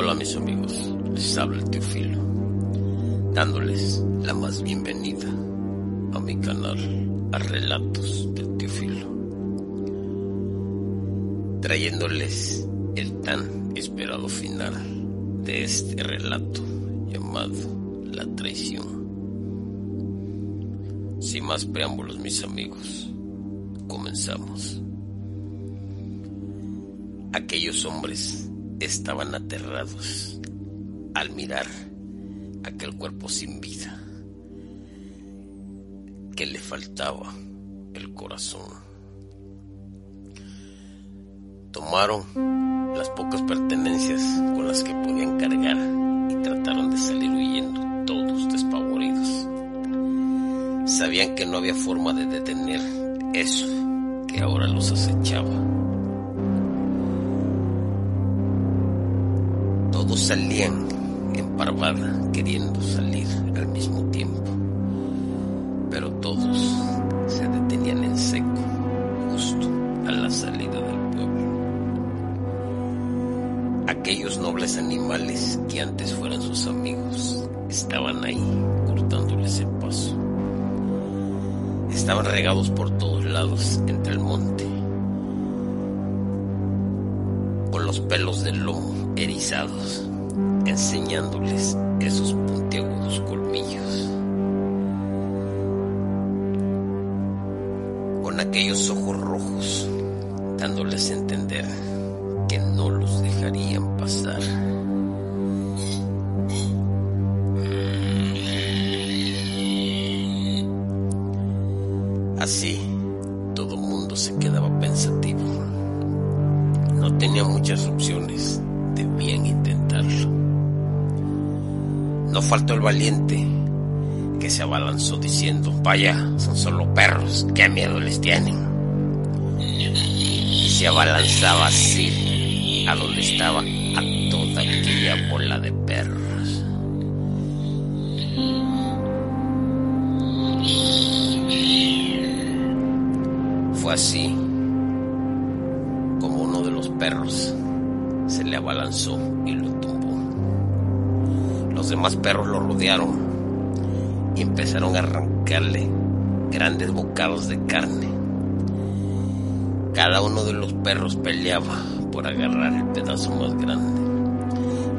Hola mis amigos, les habla el tío Filo, dándoles la más bienvenida a mi canal, a Relatos del tío Filo, trayéndoles el tan esperado final de este relato llamado La traición. Sin más preámbulos mis amigos, comenzamos. Aquellos hombres estaban aterrados al mirar aquel cuerpo sin vida que le faltaba el corazón. Tomaron las pocas pertenencias con las que podían cargar y trataron de salir huyendo, todos despavoridos. Sabían que no había forma de detener eso que ahora los acechaba. Salían en parvada queriendo salir al mismo tiempo, pero todos se detenían en seco justo a la salida del pueblo. Aquellos nobles animales que antes fueran sus amigos estaban ahí cortándoles el paso. Estaban regados por todos lados entre el monte, con los pelos del lomo erizados, enseñándoles esos puntiagudos colmillos. Con aquellos ojos rojos, dándoles a entender que no los dejarían pasar. Así, todo mundo se quedaba pensativo. No tenía muchas opciones, No faltó el valiente que se abalanzó diciendo, vaya, son solo perros, qué miedo les tienen. Y se abalanzaba así a donde estaba a toda aquella bola de perros. Fue así como uno de los perros se le abalanzó y lo. Los demás perros lo rodearon y empezaron a arrancarle grandes bocados de carne. Cada uno de los perros peleaba por agarrar el pedazo más grande.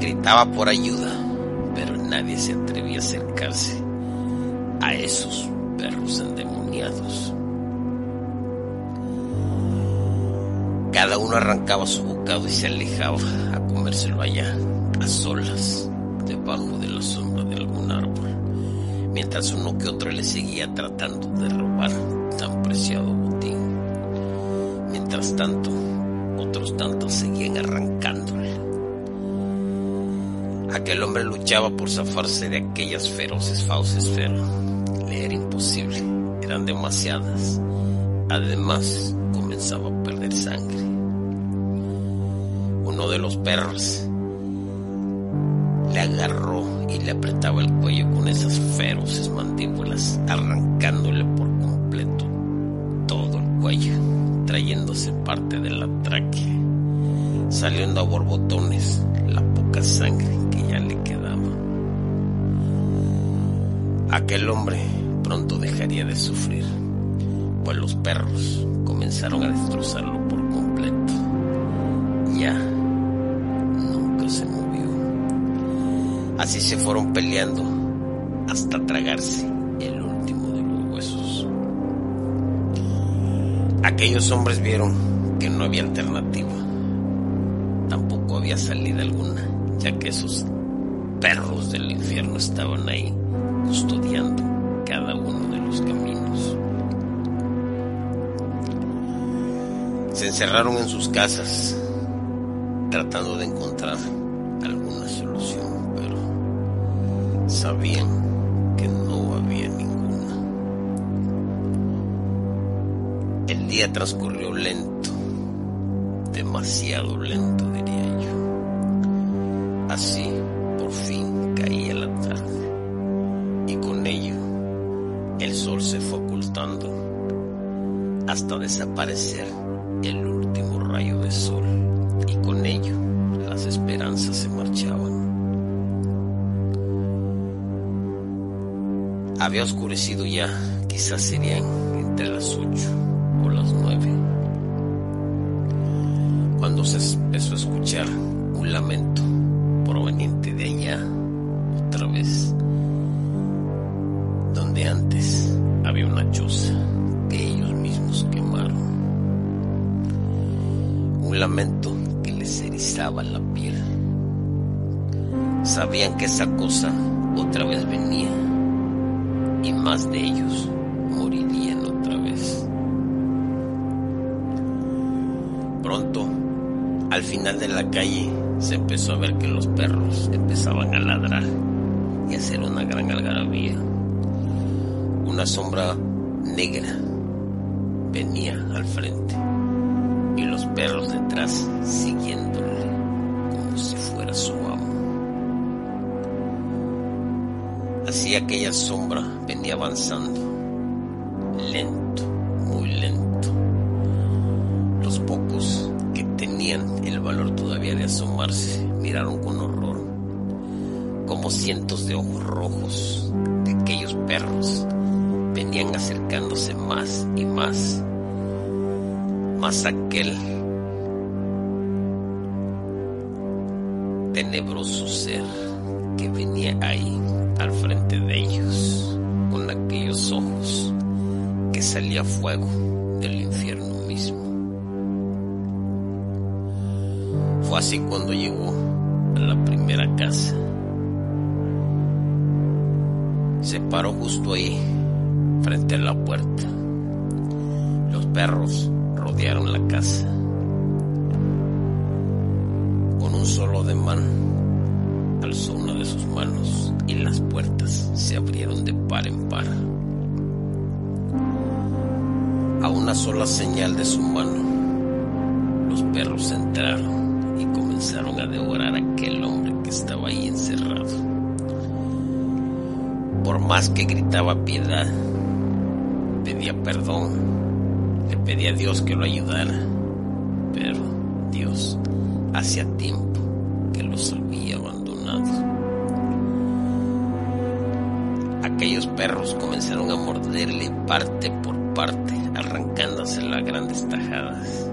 Gritaba por ayuda, pero nadie se atrevía a acercarse a esos perros endemoniados. Cada uno arrancaba su bocado y se alejaba a comérselo allá, a solas, debajo de la sombra de algún árbol, mientras uno que otro le seguía tratando de robar tan preciado botín. Mientras tanto, otros tantos seguían arrancándole. Aquel hombre luchaba por zafarse de aquellas feroces fauces, pero le era imposible, eran demasiadas. Además, comenzaba a perder sangre. Uno de los perros agarró y le apretaba el cuello con esas feroces mandíbulas, arrancándole por completo todo el cuello, trayéndose parte de la tráquea, saliendo a borbotones la poca sangre que ya le quedaba. Aquel hombre pronto dejaría de sufrir, pues los perros comenzaron a destrozarlo por completo. Ya Así se fueron peleando hasta tragarse el último de los huesos. Aquellos hombres vieron que no había alternativa. Tampoco había salida alguna, ya que esos perros del infierno estaban ahí custodiando cada uno de los caminos. Se encerraron en sus casas tratando de encontrar alguna solución, pero sabían que no había ninguna. El día transcurrió lento, demasiado lento diría yo. Así, por fin caía la tarde y con ello el sol se fue ocultando hasta desaparecer el último rayo de sol Había oscurecido ya, quizás serían entre las ocho o las nueve, cuando se empezó a escuchar un lamento proveniente de allá, otra vez, donde antes había una choza que ellos mismos quemaron. Un lamento que les erizaba la piel. Sabían que esa cosa otra vez venía y más de ellos morirían otra vez. Pronto, al final de la calle, se empezó a ver que los perros empezaban a ladrar y a hacer una gran algarabía. Una sombra negra venía al frente y los perros detrás siguiéndole como si fuera su amo. Así aquella sombra venía avanzando, lento, muy lento. Los pocos que tenían el valor todavía de asomarse miraron con horror como cientos de ojos rojos de aquellos perros venían acercándose más y más, más aquel tenebroso ser que venía ahí al frente de ellos, con aquellos ojos que salía fuego del infierno mismo. Fue así cuando llegó a la primera casa. Se paró justo ahí, frente a la puerta. Los perros rodearon la casa. Con un solo ademán, alzó una de sus manos y las puertas se abrieron de par en par. A una sola señal de su mano, los perros entraron y comenzaron a devorar a aquel hombre que estaba ahí encerrado. Por más que gritaba piedad, pedía perdón, le pedía a Dios que lo ayudara, pero Dios hacía tiempo que los había Aquellos perros comenzaron a morderle parte por parte, arrancándose las grandes tajadas.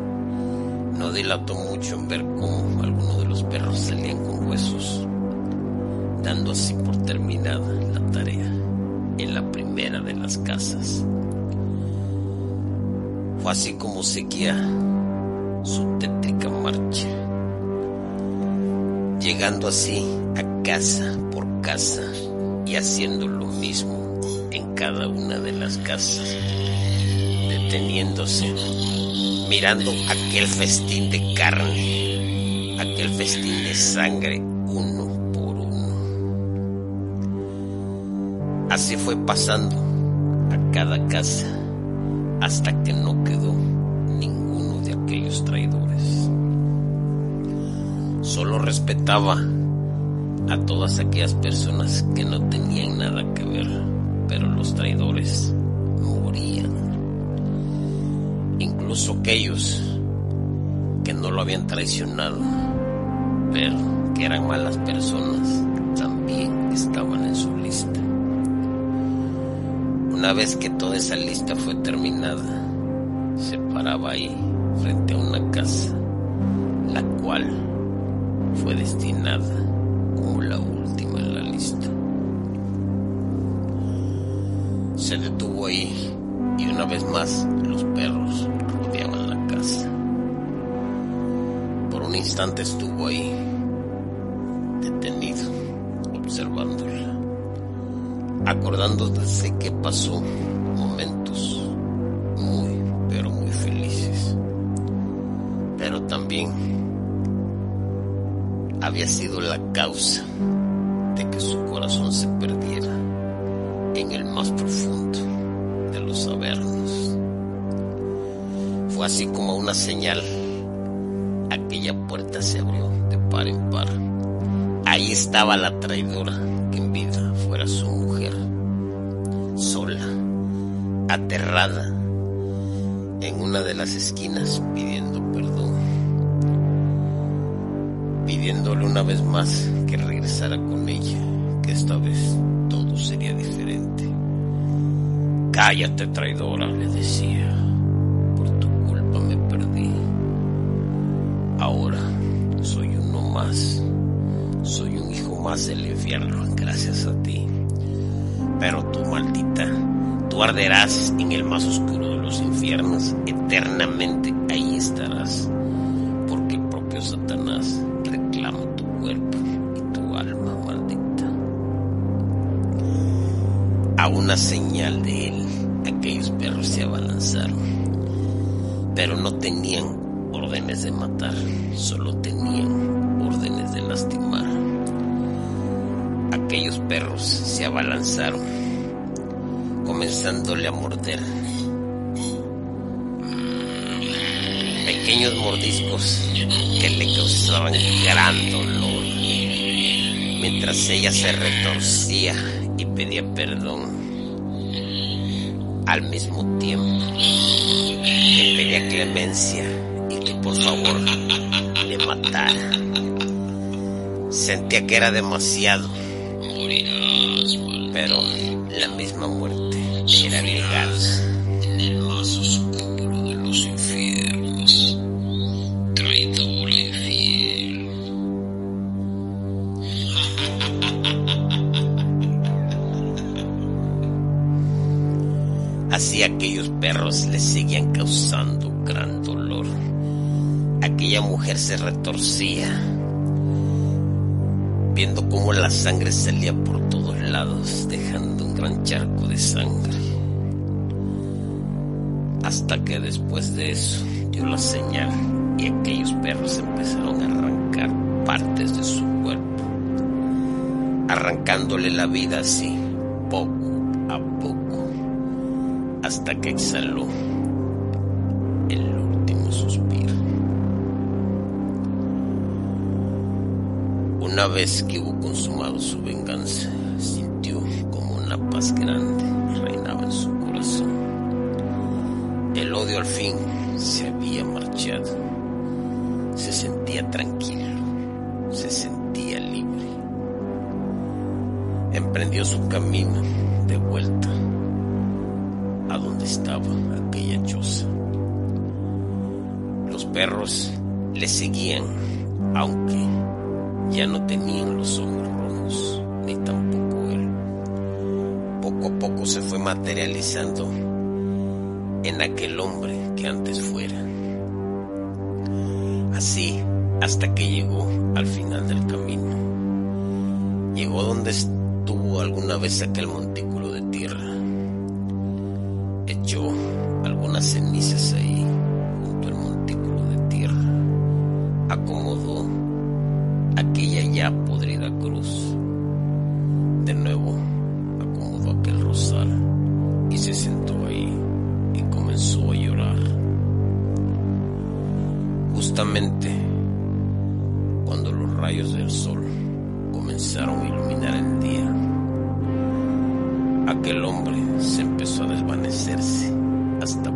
No dilató mucho en ver cómo algunos de los perros salían con huesos, dando así por terminada la tarea en la primera de las casas. Fue así como seguía su tétrica marcha, llegando así a casa por casa y haciendo lo mismo en cada una de las casas, deteniéndose, mirando aquel festín de carne, aquel festín de sangre uno por uno. Así fue pasando a cada casa hasta que no quedó ninguno de aquellos traidores. Solo respetaba a todas aquellas personas que no tenían nada que ver, pero los traidores morían. Incluso aquellos que no lo habían traicionado, pero que eran malas personas, también estaban en su lista. Una vez que toda esa lista fue terminada, se paraba ahí frente a una casa, la cual fue destinada Se detuvo ahí y una vez más los perros rodeaban la casa. Por un instante estuvo ahí, detenido, observándola, acordándose que pasó momentos muy, pero muy felices, pero también había sido la causa de que su corazón se perdiera el más profundo de los avernos. Fue así como una señal. Aquella puerta se abrió de par en par. Ahí estaba la traidora que en vida fuera su mujer, sola, aterrada, en una de las esquinas pidiendo perdón, pidiéndole una vez más que regresara con ella, que esta vez todo sería diferente. Cállate, traidora, le decía. Por tu culpa me perdí. Ahora soy uno más. Soy un hijo más del infierno, gracias a ti. Pero tú, maldita, tú arderás en el más oscuro de los infiernos. Eternamente una señal de él, aquellos perros se abalanzaron. Pero no tenían órdenes de matar, solo tenían órdenes de lastimar. Aquellos perros se abalanzaron, comenzándole a morder. Pequeños mordiscos que le causaban gran dolor, mientras ella se retorcía y pedía perdón. Al mismo tiempo que pedía clemencia y que por favor le matara. Sentía que era demasiado, pero la misma muerte era negada. Retorcía, viendo cómo la sangre salía por todos lados, dejando un gran charco de sangre. Hasta que después de eso dio la señal y aquellos perros empezaron a arrancar partes de su cuerpo, arrancándole la vida así, poco a poco, hasta que exhaló Una vez que hubo consumado su venganza, sintió como una paz grande reinaba en su corazón. El odio al fin se había marchado. Se sentía tranquilo, se sentía libre. Emprendió su camino de vuelta a donde estaba aquella choza. Los perros le seguían, aunque ya no tenían los ojos rojos, ni tampoco él. Poco a poco se fue materializando en aquel hombre que antes fuera. Así hasta que llegó al final del camino. Llegó donde estuvo alguna vez aquel montículo de tierra. Ya podrida cruz. De nuevo acomodó aquel rosal y se sentó ahí y comenzó a llorar. Justamente cuando los rayos del sol comenzaron a iluminar el día, aquel hombre se empezó a desvanecerse hasta